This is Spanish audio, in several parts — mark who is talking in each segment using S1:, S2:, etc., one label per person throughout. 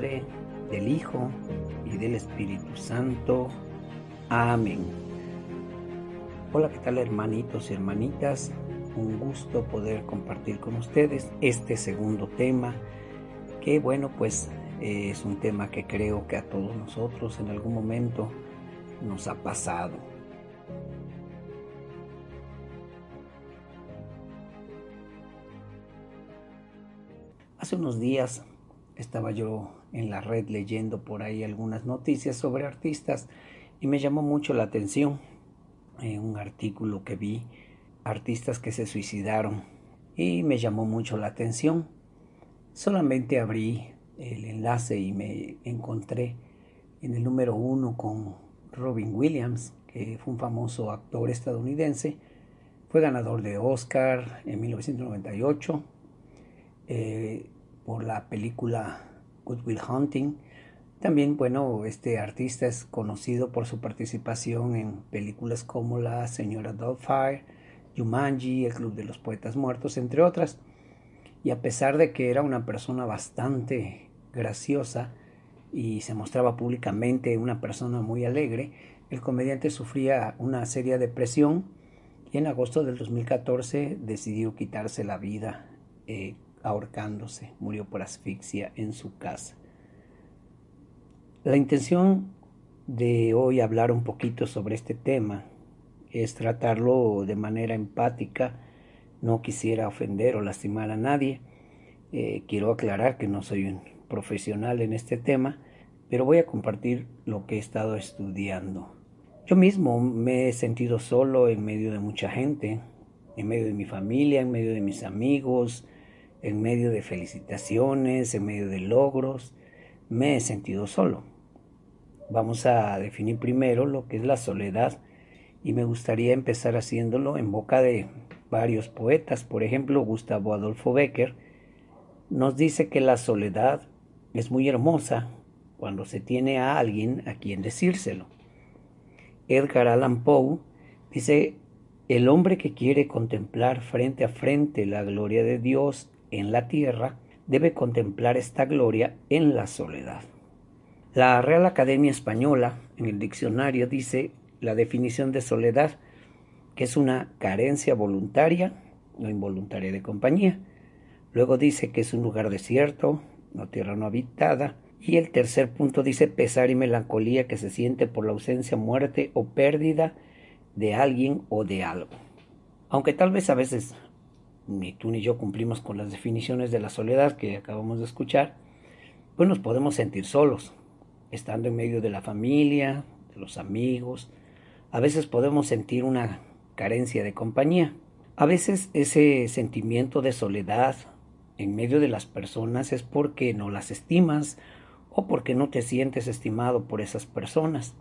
S1: del Hijo y del Espíritu Santo. Amén. Hola, ¿qué tal hermanitos y hermanitas? Un gusto poder compartir con ustedes este segundo tema, que bueno, pues es un tema que creo que a todos nosotros en algún momento nos ha pasado. Hace unos días estaba yo en la red leyendo por ahí algunas noticias sobre artistas y me llamó mucho la atención eh, un artículo que vi, artistas que se suicidaron y me llamó mucho la atención. Solamente abrí el enlace y me encontré en el número uno con Robin Williams, que fue un famoso actor estadounidense, fue ganador de Oscar en 1998 eh, por la película Good Will Hunting. También, bueno, este artista es conocido por su participación en películas como La Señora Doubtfire, Jumanji, El Club de los Poetas Muertos, entre otras. Y a pesar de que era una persona bastante graciosa y se mostraba públicamente una persona muy alegre, el comediante sufría una seria depresión y en agosto del 2014 decidió quitarse la vida eh, ahorcándose, murió por asfixia en su casa. La intención de hoy hablar un poquito sobre este tema es tratarlo de manera empática, no quisiera ofender o lastimar a nadie, eh, quiero aclarar que no soy un profesional en este tema, pero voy a compartir lo que he estado estudiando. Yo mismo me he sentido solo en medio de mucha gente, en medio de mi familia, en medio de mis amigos, en medio de felicitaciones, en medio de logros, me he sentido solo. Vamos a definir primero lo que es la soledad y me gustaría empezar haciéndolo en boca de varios poetas. Por ejemplo, Gustavo Adolfo Becker nos dice que la soledad es muy hermosa cuando se tiene a alguien a quien decírselo. Edgar Allan Poe dice, el hombre que quiere contemplar frente a frente la gloria de Dios en la tierra, debe contemplar esta gloria en la soledad. La Real Academia Española en el diccionario dice la definición de soledad, que es una carencia voluntaria o involuntaria de compañía. Luego dice que es un lugar desierto, no tierra no habitada. Y el tercer punto dice pesar y melancolía que se siente por la ausencia, muerte o pérdida de alguien o de algo. Aunque tal vez a veces ni tú ni yo cumplimos con las definiciones de la soledad que acabamos de escuchar, pues nos podemos sentir solos, estando en medio de la familia, de los amigos. A veces podemos sentir una carencia de compañía. A veces ese sentimiento de soledad en medio de las personas es porque no las estimas o porque no te sientes estimado por esas personas.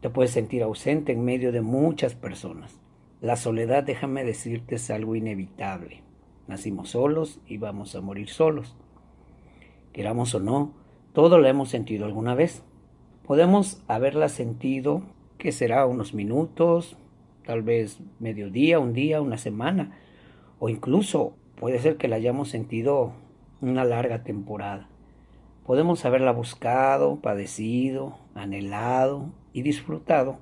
S1: Te puedes sentir ausente en medio de muchas personas. La soledad, déjame decirte, es algo inevitable. Nacimos solos y vamos a morir solos. Queramos o no, todo lo hemos sentido alguna vez. Podemos haberla sentido, que será unos minutos, tal vez mediodía, un día, una semana, o incluso puede ser que la hayamos sentido una larga temporada. Podemos haberla buscado, padecido, anhelado y disfrutado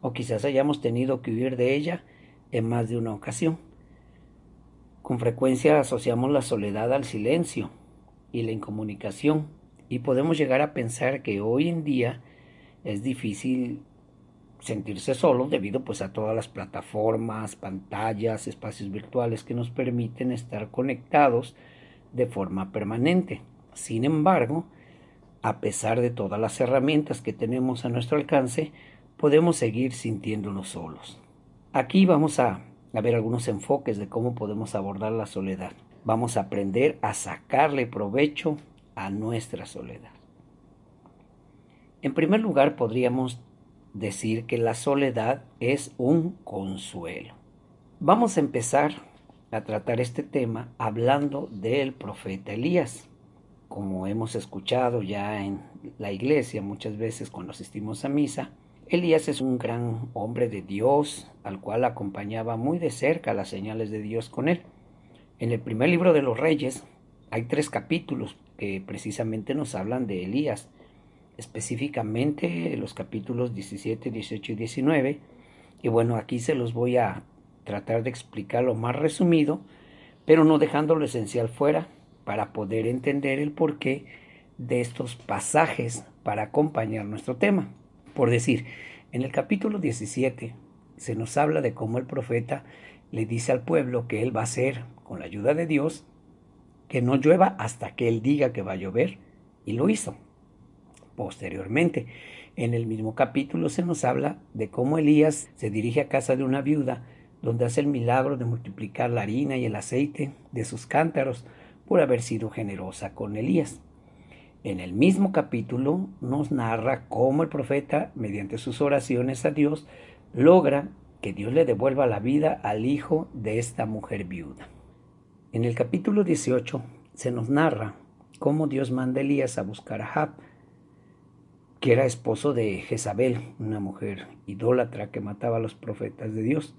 S1: o quizás hayamos tenido que huir de ella en más de una ocasión. Con frecuencia asociamos la soledad al silencio y la incomunicación y podemos llegar a pensar que hoy en día es difícil sentirse solo debido pues a todas las plataformas, pantallas, espacios virtuales que nos permiten estar conectados de forma permanente. Sin embargo, a pesar de todas las herramientas que tenemos a nuestro alcance, podemos seguir sintiéndonos solos. Aquí vamos a, ver algunos enfoques de cómo podemos abordar la soledad. Vamos a aprender a sacarle provecho a nuestra soledad. En primer lugar, podríamos decir que la soledad es un consuelo. Vamos a empezar a tratar este tema hablando del profeta Elías. Como hemos escuchado ya en la iglesia muchas veces cuando asistimos a misa, Elías es un gran hombre de Dios, al cual acompañaba muy de cerca las señales de Dios con él. En el primer libro de los Reyes, hay tres capítulos que precisamente nos hablan de Elías, específicamente los capítulos 17, 18 y 19. Y bueno, aquí se los voy a tratar de explicar lo más resumido, pero no dejando lo esencial fuera para poder entender el porqué de estos pasajes para acompañar nuestro tema. Por decir, en el capítulo 17 se nos habla de cómo el profeta le dice al pueblo que él va a hacer, con la ayuda de Dios, que no llueva hasta que él diga que va a llover, y lo hizo. Posteriormente, en el mismo capítulo se nos habla de cómo Elías se dirige a casa de una viuda, donde hace el milagro de multiplicar la harina y el aceite de sus cántaros por haber sido generosa con Elías. En el mismo capítulo nos narra cómo el profeta, mediante sus oraciones a Dios, logra que Dios le devuelva la vida al hijo de esta mujer viuda. En el capítulo 18 se nos narra cómo Dios manda a Elías a buscar a Jab, que era esposo de Jezabel, una mujer idólatra que mataba a los profetas de Dios.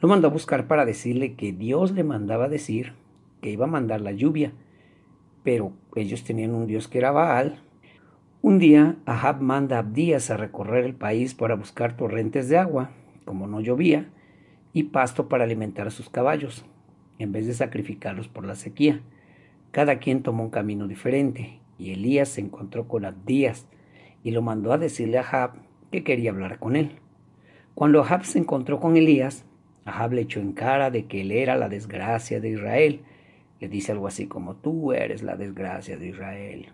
S1: Lo mandó a buscar para decirle que Dios le mandaba decir que iba a mandar la lluvia, pero ellos tenían un dios que era Baal. Un día Ahab manda a Abdías a recorrer el país para buscar torrentes de agua, como no llovía, y pasto para alimentar a sus caballos, en vez de sacrificarlos por la sequía. Cada quien tomó un camino diferente, y Elías se encontró con Abdías y lo mandó a decirle a Ahab que quería hablar con él. Cuando Ahab se encontró con Elías, Ahab le echó en cara de que él era la desgracia de Israel, le dice algo así como tú eres la desgracia de Israel.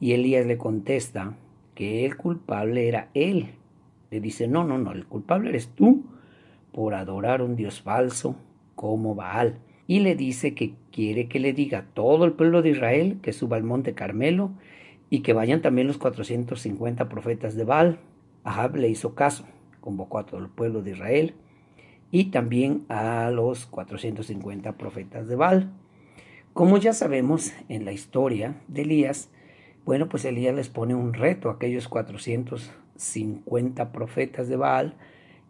S1: Y Elías le contesta que el culpable era él. Le dice, no, no, no, el culpable eres tú por adorar un Dios falso como Baal. Y le dice que quiere que le diga a todo el pueblo de Israel que suba al monte Carmelo y que vayan también los 450 profetas de Baal. Ahab le hizo caso, convocó a todo el pueblo de Israel y también a los 450 profetas de Baal. Como ya sabemos en la historia de Elías, bueno, pues Elías les pone un reto a aquellos 450 profetas de Baal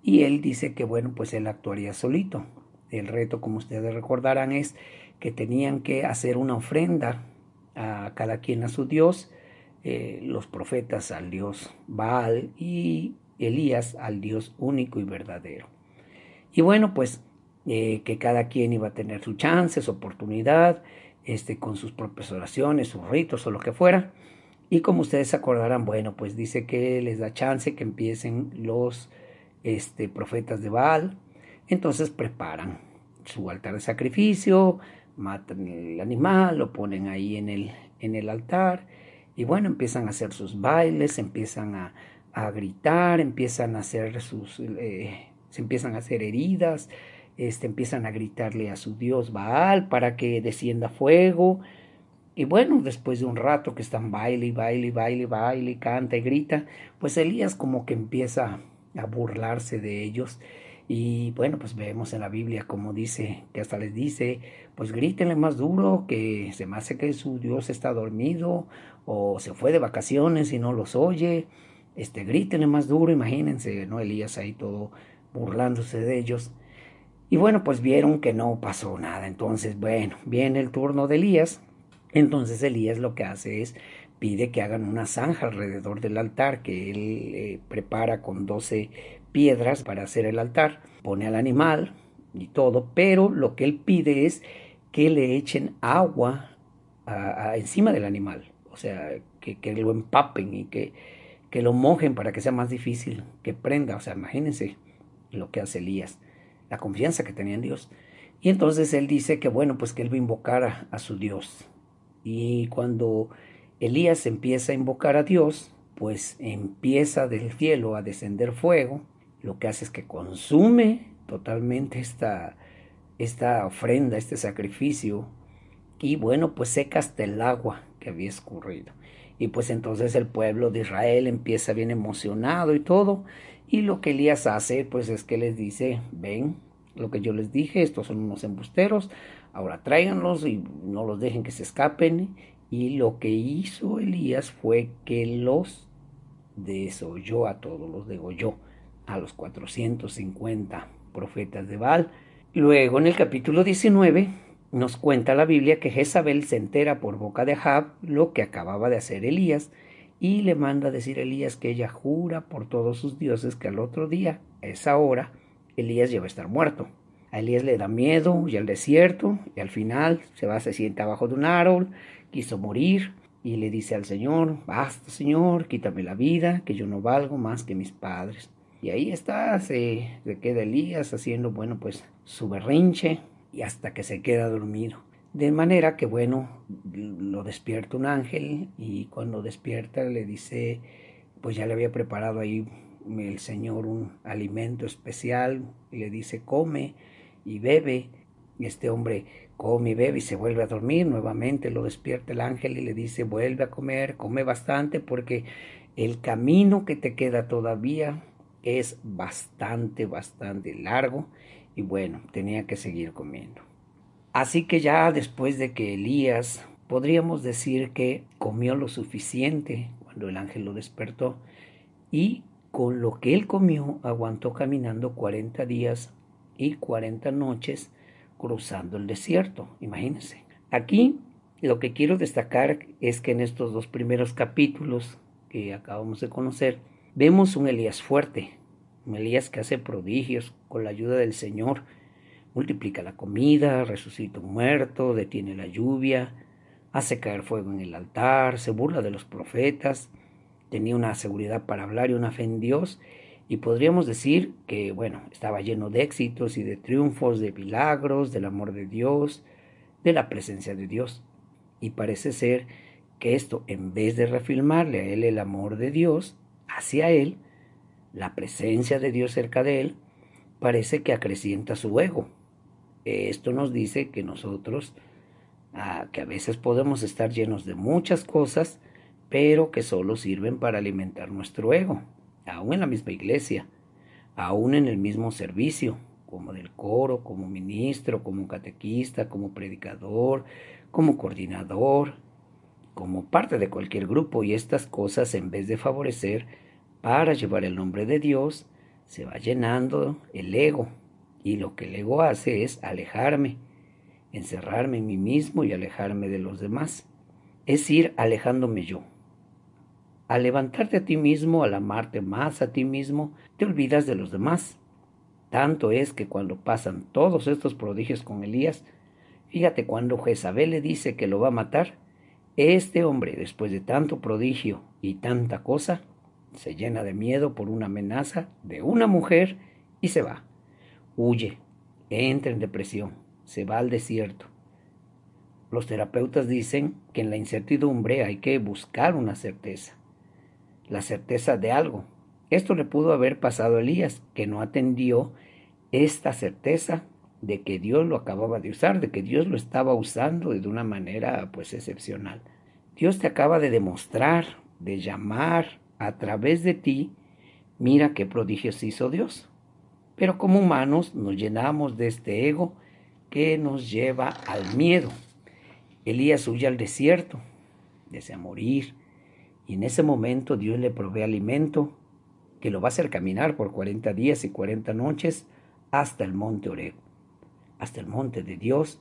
S1: y él dice que, bueno, pues él actuaría solito. El reto, como ustedes recordarán, es que tenían que hacer una ofrenda a cada quien a su Dios, eh, los profetas al Dios Baal y Elías al Dios único y verdadero. Y bueno, pues eh, que cada quien iba a tener su chance, su oportunidad, este, con sus propias oraciones, sus ritos o lo que fuera. Y como ustedes acordarán, bueno, pues dice que les da chance que empiecen los este, profetas de Baal. Entonces preparan su altar de sacrificio, matan el animal, lo ponen ahí en el, en el altar. Y bueno, empiezan a hacer sus bailes, empiezan a, a gritar, empiezan a hacer sus, eh, se empiezan a hacer heridas, este, empiezan a gritarle a su dios Baal para que descienda fuego. Y bueno, después de un rato que están baile y baile y baile baile canta y grita, pues Elías como que empieza a burlarse de ellos. Y bueno, pues vemos en la Biblia como dice, que hasta les dice, pues grítenle más duro, que se me hace que su Dios está dormido o se fue de vacaciones y no los oye. Este, grítenle más duro, imagínense, ¿no? Elías ahí todo burlándose de ellos. Y bueno, pues vieron que no pasó nada. Entonces, bueno, viene el turno de Elías. Entonces Elías lo que hace es pide que hagan una zanja alrededor del altar que él eh, prepara con 12 piedras para hacer el altar. Pone al animal y todo, pero lo que él pide es que le echen agua encima del animal. O sea, que, que lo empapen y que, que lo mojen para que sea más difícil que prenda. O sea, imagínense lo que hace Elías la confianza que tenía en Dios. Y entonces él dice que bueno, pues que él va a invocar a, su Dios. Y cuando Elías empieza a invocar a Dios, pues empieza del cielo a descender fuego, lo que hace es que consume totalmente esta, esta ofrenda, este sacrificio, y bueno, pues seca hasta el agua que había escurrido. Y pues entonces el pueblo de Israel empieza bien emocionado y todo, y lo que Elías hace, pues es que les dice, ven, lo que yo les dije, estos son unos embusteros, ahora tráiganlos y no los dejen que se escapen. Y lo que hizo Elías fue que los desoyó a todos, los degolló a los 450 profetas de Baal. Luego en el capítulo 19 nos cuenta la Biblia que Jezabel se entera por boca de Ahab lo que acababa de hacer Elías y le manda a decir a Elías que ella jura por todos sus dioses que al otro día, a esa hora, Elías ya va a estar muerto. A Elías le da miedo y al desierto y al final se va, se sienta abajo de un árbol, quiso morir y le dice al Señor, basta Señor, quítame la vida, que yo no valgo más que mis padres. Y ahí está, se, se queda Elías haciendo, bueno, pues su berrinche y hasta que se queda dormido. De manera que, bueno, lo despierta un ángel y cuando despierta le dice, pues ya le había preparado ahí el Señor un alimento especial y le dice, come y bebe. Y este hombre come y bebe y se vuelve a dormir. Nuevamente lo despierta el ángel y le dice, vuelve a comer, come bastante porque el camino que te queda todavía es bastante, bastante largo. Y bueno, tenía que seguir comiendo. Así que ya después de que Elías, podríamos decir que comió lo suficiente cuando el ángel lo despertó y con lo que él comió aguantó caminando 40 días y 40 noches cruzando el desierto, imagínense. Aquí lo que quiero destacar es que en estos dos primeros capítulos que acabamos de conocer, vemos un Elías fuerte, un Elías que hace prodigios con la ayuda del Señor, multiplica la comida, resucita un muerto, detiene la lluvia, hace caer fuego en el altar, se burla de los profetas, tenía una seguridad para hablar y una fe en Dios, y podríamos decir que, bueno, estaba lleno de éxitos y de triunfos, de milagros, del amor de Dios, de la presencia de Dios. Y parece ser que esto, en vez de reafirmarle a él el amor de Dios hacia él, la presencia de Dios cerca de él, parece que acrecienta su ego, esto nos dice que nosotros, ah, que a veces podemos estar llenos de muchas cosas, pero que solo sirven para alimentar nuestro ego, aún en la misma iglesia, aún en el mismo servicio, como del coro, como ministro, como catequista, como predicador, como coordinador, como parte de cualquier grupo, y estas cosas en vez de favorecer para llevar el nombre de Dios, se va llenando el ego, y lo que el ego hace es alejarme, encerrarme en mí mismo y alejarme de los demás. Es ir alejándome yo. Al levantarte a ti mismo, al amarte más a ti mismo, te olvidas de los demás. Tanto es que cuando pasan todos estos prodigios con Elías, fíjate cuando Jezabel le dice que lo va a matar, este hombre, después de tanto prodigio y tanta cosa, se llena de miedo por una amenaza de una mujer y se va huye, entra en depresión, se va al desierto. Los terapeutas dicen que en la incertidumbre hay que buscar una certeza, la certeza de algo. Esto le pudo haber pasado a Elías, que no atendió esta certeza de que Dios lo acababa de usar, de que Dios lo estaba usando de una manera pues excepcional. Dios te acaba de demostrar, de llamar a través de ti, mira qué prodigios hizo Dios. Pero como humanos nos llenamos de este ego que nos lleva al miedo. Elías huye al desierto, desea morir, y en ese momento Dios le provee alimento que lo va a hacer caminar por 40 días y 40 noches hasta el monte Oreb, hasta el monte de Dios,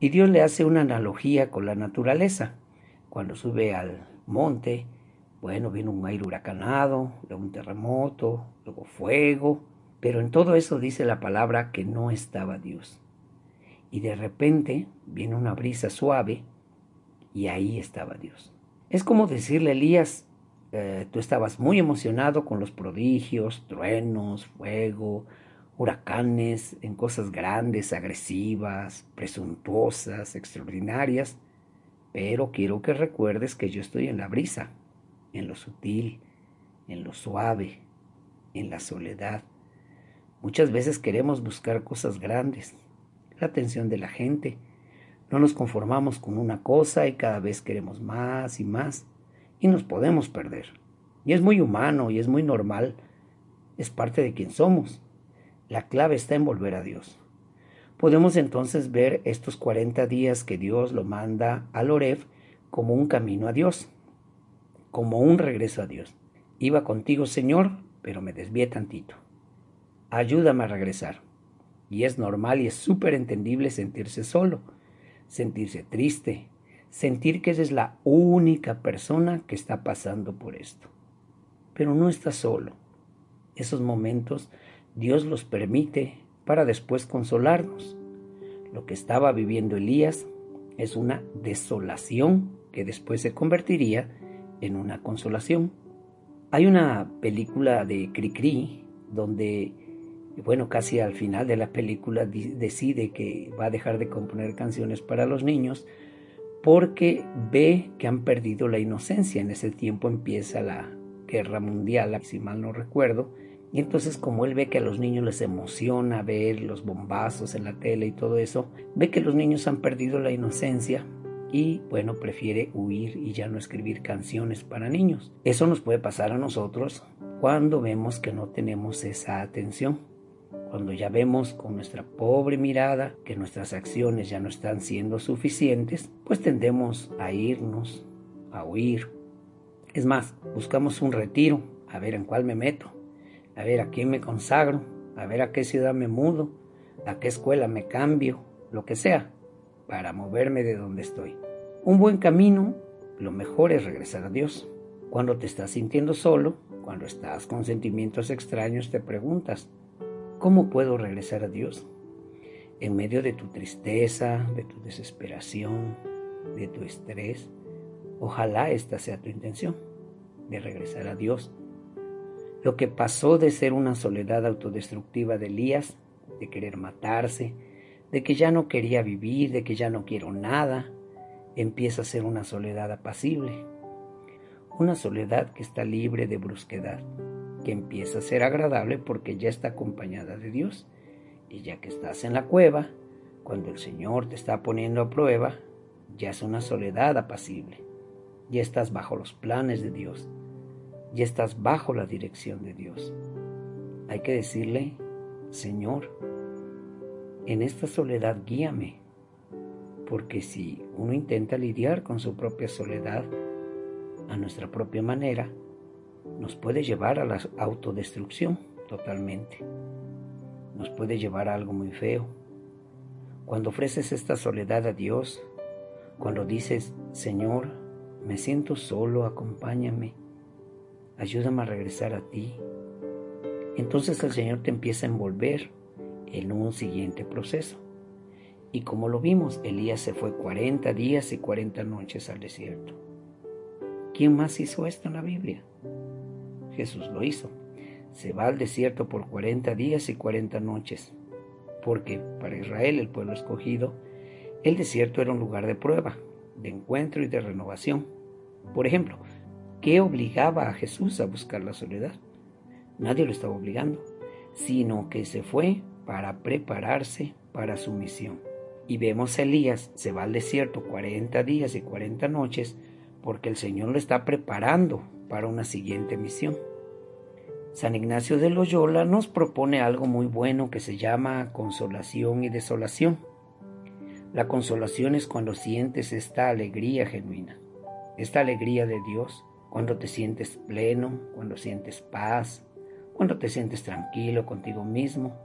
S1: y Dios le hace una analogía con la naturaleza. Cuando sube al monte, bueno, viene un aire huracanado, luego un terremoto, luego fuego, pero en todo eso dice la palabra que no estaba Dios. Y de repente viene una brisa suave y ahí estaba Dios. Es como decirle a Elías, eh, tú estabas muy emocionado con los prodigios, truenos, fuego, huracanes, en cosas grandes, agresivas, presuntuosas, extraordinarias, pero quiero que recuerdes que yo estoy en la brisa, en lo sutil, en lo suave, en la soledad, Muchas veces queremos buscar cosas grandes, la atención de la gente. No nos conformamos con una cosa y cada vez queremos más y más y nos podemos perder. Y es muy humano y es muy normal. Es parte de quien somos. La clave está en volver a Dios. Podemos entonces ver estos 40 días que Dios lo manda a Loref como un camino a Dios, como un regreso a Dios. Iba contigo, Señor, pero me desvié tantito ayúdame a regresar. Y es normal y es súper entendible sentirse solo. sentirse triste, sentir que eres la única persona que está pasando por esto. Pero no estás solo. Esos momentos Dios los permite para después consolarnos. Lo que estaba viviendo Elías es una desolación que después se convertiría en una consolación. Hay una película de Cricri donde, bueno, casi al final de la película decide que va a dejar de componer canciones para los niños porque ve que han perdido la inocencia. En ese tiempo empieza la guerra mundial, si mal no recuerdo, y entonces como él ve que a los niños les emociona ver los bombazos en la tele y todo eso, ve que los niños han perdido la inocencia y bueno, prefiere huir y ya no escribir canciones para niños. Eso nos puede pasar a nosotros cuando vemos que no tenemos esa atención. Cuando ya vemos con nuestra pobre mirada que nuestras acciones ya no están siendo suficientes, pues tendemos a irnos, a huir. Es más, buscamos un retiro, a ver en cuál me meto, a ver a quién me consagro, a ver a qué ciudad me mudo, a qué escuela me cambio, lo que sea para moverme de donde estoy. Un buen camino, lo mejor es regresar a Dios. Cuando te estás sintiendo solo, cuando estás con sentimientos extraños, te preguntas, ¿cómo puedo regresar a Dios? En medio de tu tristeza, de tu desesperación, de tu estrés, ojalá esta sea tu intención, de regresar a Dios. Lo que pasó de ser una soledad autodestructiva de Elías, de querer matarse, de que ya no quería vivir, de que ya no quiero nada, empieza a ser una soledad apacible, una soledad que está libre de brusquedad, que empieza a ser agradable porque ya está acompañada de Dios. Y ya que estás en la cueva, cuando el Señor te está poniendo a prueba, ya es una soledad apacible. Ya estás bajo los planes de Dios. Ya estás bajo la dirección de Dios. Hay que decirle, Señor, en esta soledad guíame, porque si uno intenta lidiar con su propia soledad a nuestra propia manera, nos puede llevar a la autodestrucción totalmente. Nos puede llevar a algo muy feo. Cuando ofreces esta soledad a Dios, cuando dices, Señor, me siento solo, acompáñame, ayúdame a regresar a ti, entonces el Señor te empieza a envolver en un siguiente proceso. Y como lo vimos, Elías se fue 40 días y 40 noches al desierto. ¿Quién más hizo esto en la Biblia? Jesús lo hizo. Se va al desierto por 40 días y 40 noches, porque para Israel, el pueblo escogido, el desierto era un lugar de prueba, de encuentro y de renovación. Por ejemplo, ¿qué obligaba a Jesús a buscar la soledad? Nadie lo estaba obligando, sino que se fue para prepararse para su misión. Y vemos a Elías, se va al desierto 40 días y 40 noches, porque el Señor lo está preparando para una siguiente misión. San Ignacio de Loyola nos propone algo muy bueno que se llama consolación y desolación. La consolación es cuando sientes esta alegría genuina, esta alegría de Dios, cuando te sientes pleno, cuando sientes paz, cuando te sientes tranquilo contigo mismo.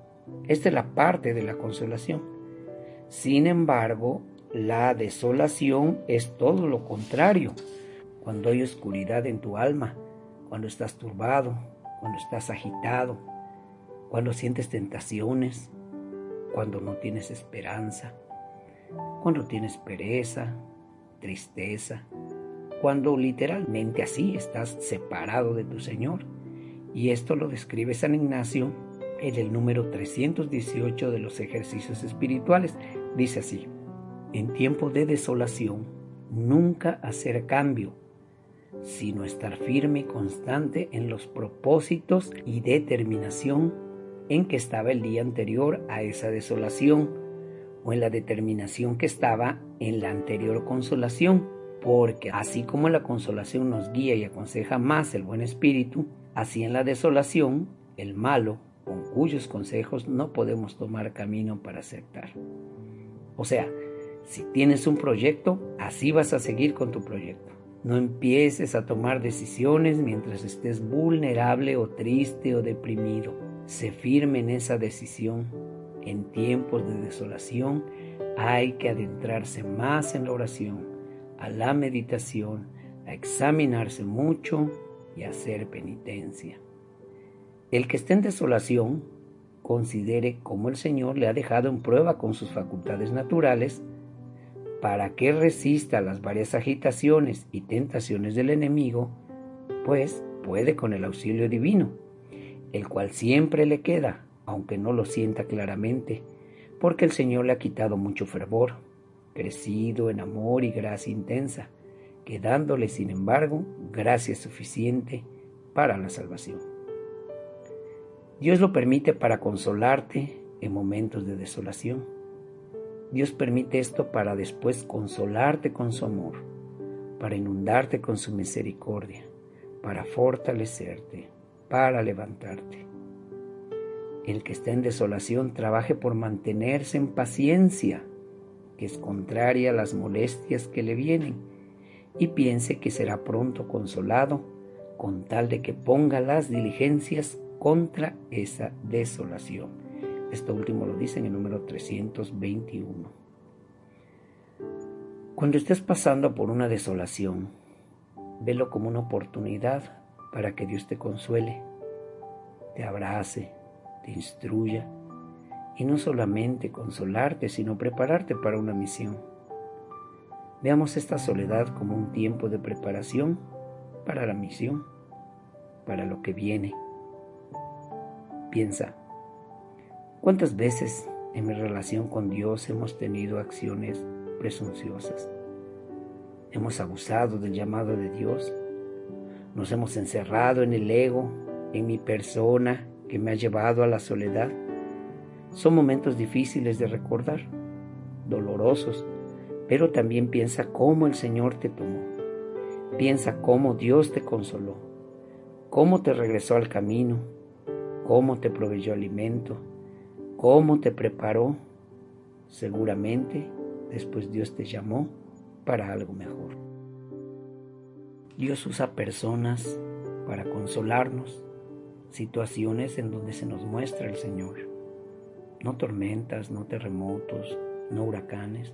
S1: Esta es la parte de la consolación. Sin embargo, la desolación es todo lo contrario. Cuando hay oscuridad en tu alma, cuando estás turbado, cuando estás agitado, cuando sientes tentaciones, cuando no tienes esperanza, cuando tienes pereza, tristeza, cuando literalmente así estás separado de tu Señor. Y esto lo describe San Ignacio en el número 318 de los ejercicios espirituales. Dice así, en tiempo de desolación, nunca hacer cambio, sino estar firme y constante en los propósitos y determinación en que estaba el día anterior a esa desolación, o en la determinación que estaba en la anterior consolación, porque así como la consolación nos guía y aconseja más el buen espíritu, así en la desolación, el malo con cuyos consejos no podemos tomar camino para aceptar. O sea, si tienes un proyecto, así vas a seguir con tu proyecto. No empieces a tomar decisiones mientras estés vulnerable o triste o deprimido. Sé firme en esa decisión. En tiempos de desolación, hay que adentrarse más en la oración, a la meditación, a examinarse mucho y hacer penitencia. El que esté en desolación, considere cómo el Señor le ha dejado en prueba con sus facultades naturales para que resista las varias agitaciones y tentaciones del enemigo, pues puede con el auxilio divino, el cual siempre le queda, aunque no lo sienta claramente, porque el Señor le ha quitado mucho fervor, crecido en amor y gracia intensa, quedándole sin embargo gracia suficiente para la salvación. Dios lo permite para consolarte en momentos de desolación. Dios permite esto para después consolarte con su amor, para inundarte con su misericordia, para fortalecerte, para levantarte. El que está en desolación trabaje por mantenerse en paciencia, que es contraria a las molestias que le vienen, y piense que será pronto consolado con tal de que ponga las diligencias contra esa desolación. Esto último lo dice en el número 321. Cuando estés pasando por una desolación, velo como una oportunidad para que Dios te consuele, te abrace, te instruya y no solamente consolarte, sino prepararte para una misión. Veamos esta soledad como un tiempo de preparación para la misión, para lo que viene. Piensa, ¿cuántas veces en mi relación con Dios hemos tenido acciones presunciosas? Hemos abusado del llamado de Dios. Nos hemos encerrado en el ego, en mi persona que me ha llevado a la soledad. Son momentos difíciles de recordar, dolorosos, pero también piensa cómo el Señor te tomó. Piensa cómo Dios te consoló, cómo te regresó al camino, cómo te proveyó alimento, cómo te preparó. Seguramente después Dios te llamó para algo mejor. Dios usa personas para consolarnos, situaciones en donde se nos muestra el Señor. No tormentas, no terremotos, no huracanes.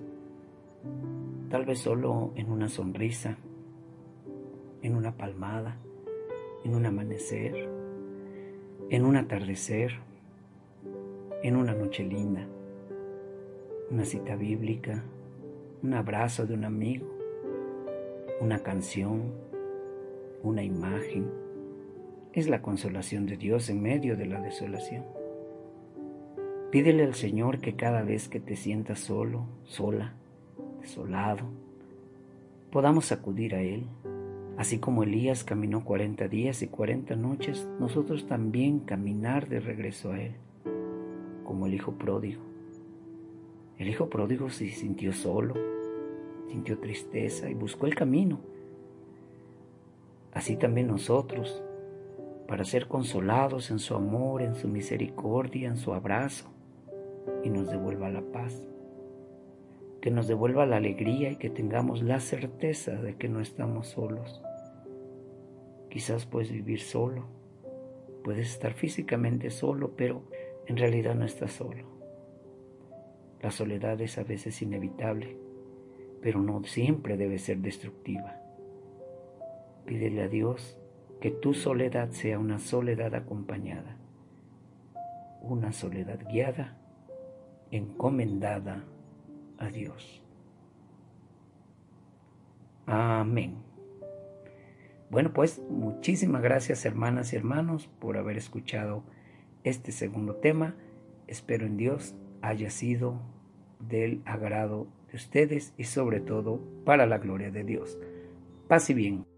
S1: Tal vez solo en una sonrisa, en una palmada, en un amanecer, en un atardecer, en una noche linda, una cita bíblica, un abrazo de un amigo, una canción, una imagen. Es la consolación de Dios en medio de la desolación. Pídele al Señor que cada vez que te sientas solo, sola, desolado, podamos acudir a Él. Así como Elías caminó cuarenta días y cuarenta noches, nosotros también caminar de regreso a Él, como el Hijo pródigo. El Hijo pródigo se sintió solo, sintió tristeza y buscó el camino. Así también nosotros, para ser consolados en su amor, en su misericordia, en su abrazo, y nos devuelva la paz, que nos devuelva la alegría y que tengamos la certeza de que no estamos solos. Quizás puedes vivir solo, puedes estar físicamente solo, pero en realidad no estás solo. La soledad es a veces inevitable, pero no siempre debe ser destructiva. Pídele a Dios que tu soledad sea una soledad acompañada, una soledad guiada, encomendada a Dios. Amén. Bueno, pues muchísimas gracias hermanas y hermanos por haber escuchado este segundo tema. Espero en Dios haya sido del agrado de ustedes y sobre todo para la gloria de Dios. Paz y bien.